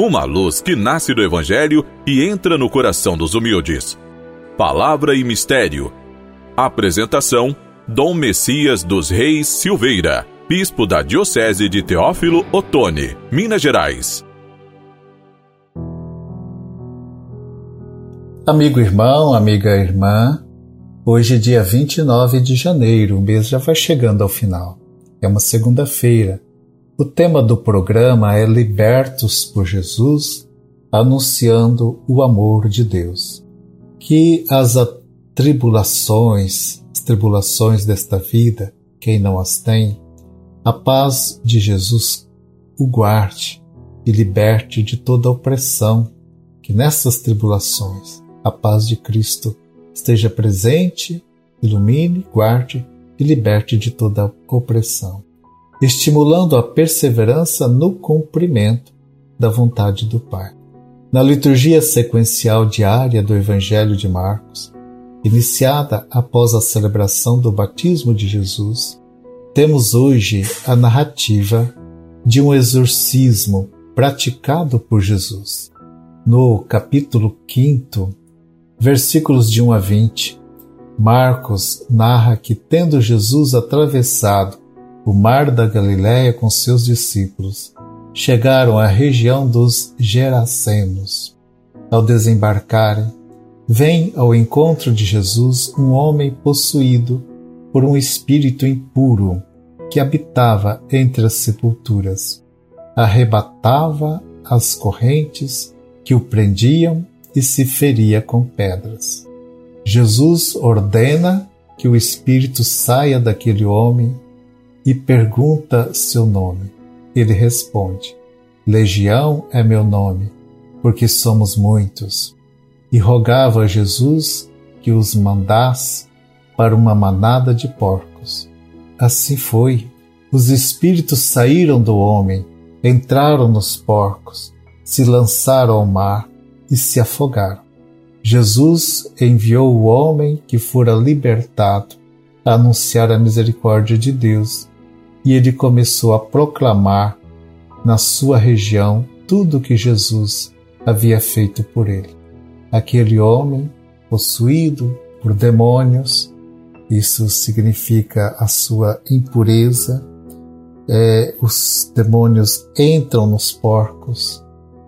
uma luz que nasce do Evangelho e entra no coração dos humildes. Palavra e Mistério. Apresentação: Dom Messias dos Reis Silveira, Bispo da Diocese de Teófilo Otoni, Minas Gerais. Amigo irmão, amiga irmã, hoje é dia 29 de janeiro, o mês já vai chegando ao final. É uma segunda-feira o tema do programa é Libertos por Jesus, anunciando o amor de Deus. Que as tribulações, as tribulações desta vida, quem não as tem, a paz de Jesus o guarde e liberte de toda opressão. Que nessas tribulações a paz de Cristo esteja presente, ilumine, guarde e liberte de toda opressão estimulando a perseverança no cumprimento da vontade do Pai. Na liturgia sequencial diária do Evangelho de Marcos, iniciada após a celebração do batismo de Jesus, temos hoje a narrativa de um exorcismo praticado por Jesus. No capítulo 5, versículos de 1 a 20, Marcos narra que, tendo Jesus atravessado o mar da Galiléia com seus discípulos, chegaram à região dos Gerasenos. Ao desembarcarem, vem ao encontro de Jesus um homem possuído por um espírito impuro que habitava entre as sepulturas. Arrebatava as correntes que o prendiam e se feria com pedras. Jesus ordena que o espírito saia daquele homem e pergunta seu nome. Ele responde: Legião é meu nome, porque somos muitos. E rogava a Jesus que os mandasse para uma manada de porcos. Assim foi. Os espíritos saíram do homem, entraram nos porcos, se lançaram ao mar e se afogaram. Jesus enviou o homem que fora libertado a anunciar a misericórdia de Deus e ele começou a proclamar na sua região tudo o que Jesus havia feito por ele. Aquele homem possuído por demônios, isso significa a sua impureza. É, os demônios entram nos porcos,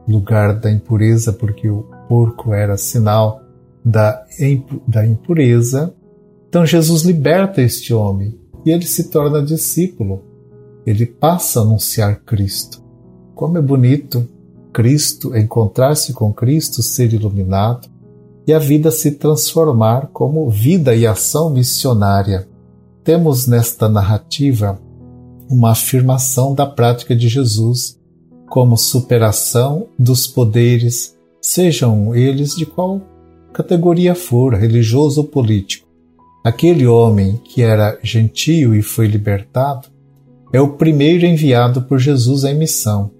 lugar da impureza, porque o porco era sinal da, da impureza. Então Jesus liberta este homem e ele se torna discípulo. Ele passa a anunciar Cristo. Como é bonito Cristo, encontrar-se com Cristo, ser iluminado e a vida se transformar como vida e ação missionária. Temos nesta narrativa uma afirmação da prática de Jesus como superação dos poderes, sejam eles de qual categoria for, religioso ou político. Aquele homem que era gentio e foi libertado é o primeiro enviado por Jesus em missão.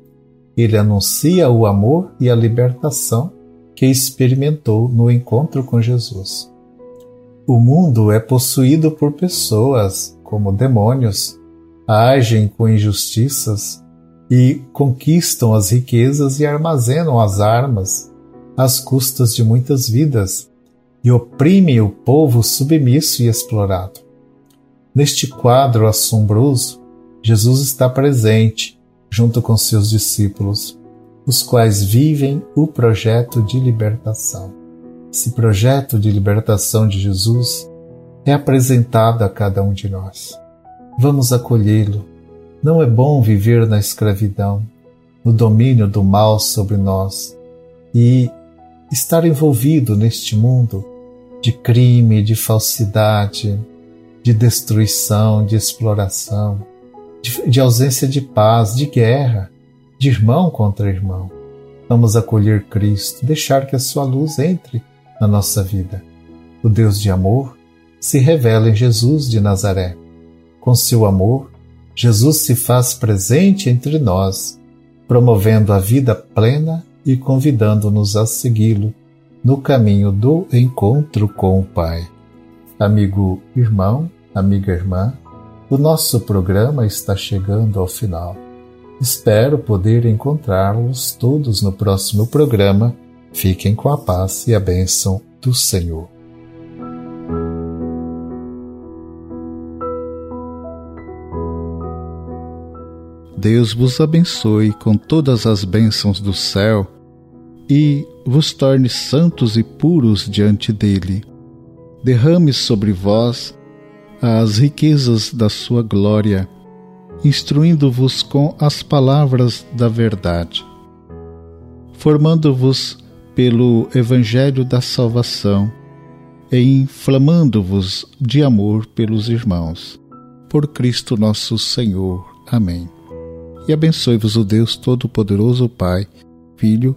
Ele anuncia o amor e a libertação que experimentou no encontro com Jesus. O mundo é possuído por pessoas, como demônios, agem com injustiças e conquistam as riquezas e armazenam as armas às custas de muitas vidas e oprime o povo submisso e explorado. Neste quadro assombroso, Jesus está presente junto com seus discípulos, os quais vivem o projeto de libertação. Esse projeto de libertação de Jesus é apresentado a cada um de nós. Vamos acolhê-lo. Não é bom viver na escravidão, no domínio do mal sobre nós e estar envolvido neste mundo de crime, de falsidade, de destruição, de exploração, de, de ausência de paz, de guerra, de irmão contra irmão. Vamos acolher Cristo, deixar que a sua luz entre na nossa vida. O Deus de amor se revela em Jesus de Nazaré. Com seu amor, Jesus se faz presente entre nós, promovendo a vida plena e convidando-nos a segui-lo no caminho do encontro com o Pai. Amigo irmão, amiga irmã, o nosso programa está chegando ao final. Espero poder encontrá-los todos no próximo programa. Fiquem com a paz e a bênção do Senhor. Deus vos abençoe com todas as bênçãos do céu e vos torne santos e puros diante dele. Derrame sobre vós as riquezas da sua glória, instruindo-vos com as palavras da verdade, formando-vos pelo Evangelho da salvação e inflamando-vos de amor pelos irmãos. Por Cristo nosso Senhor. Amém e abençoe-vos o Deus Todo-Poderoso, Pai, Filho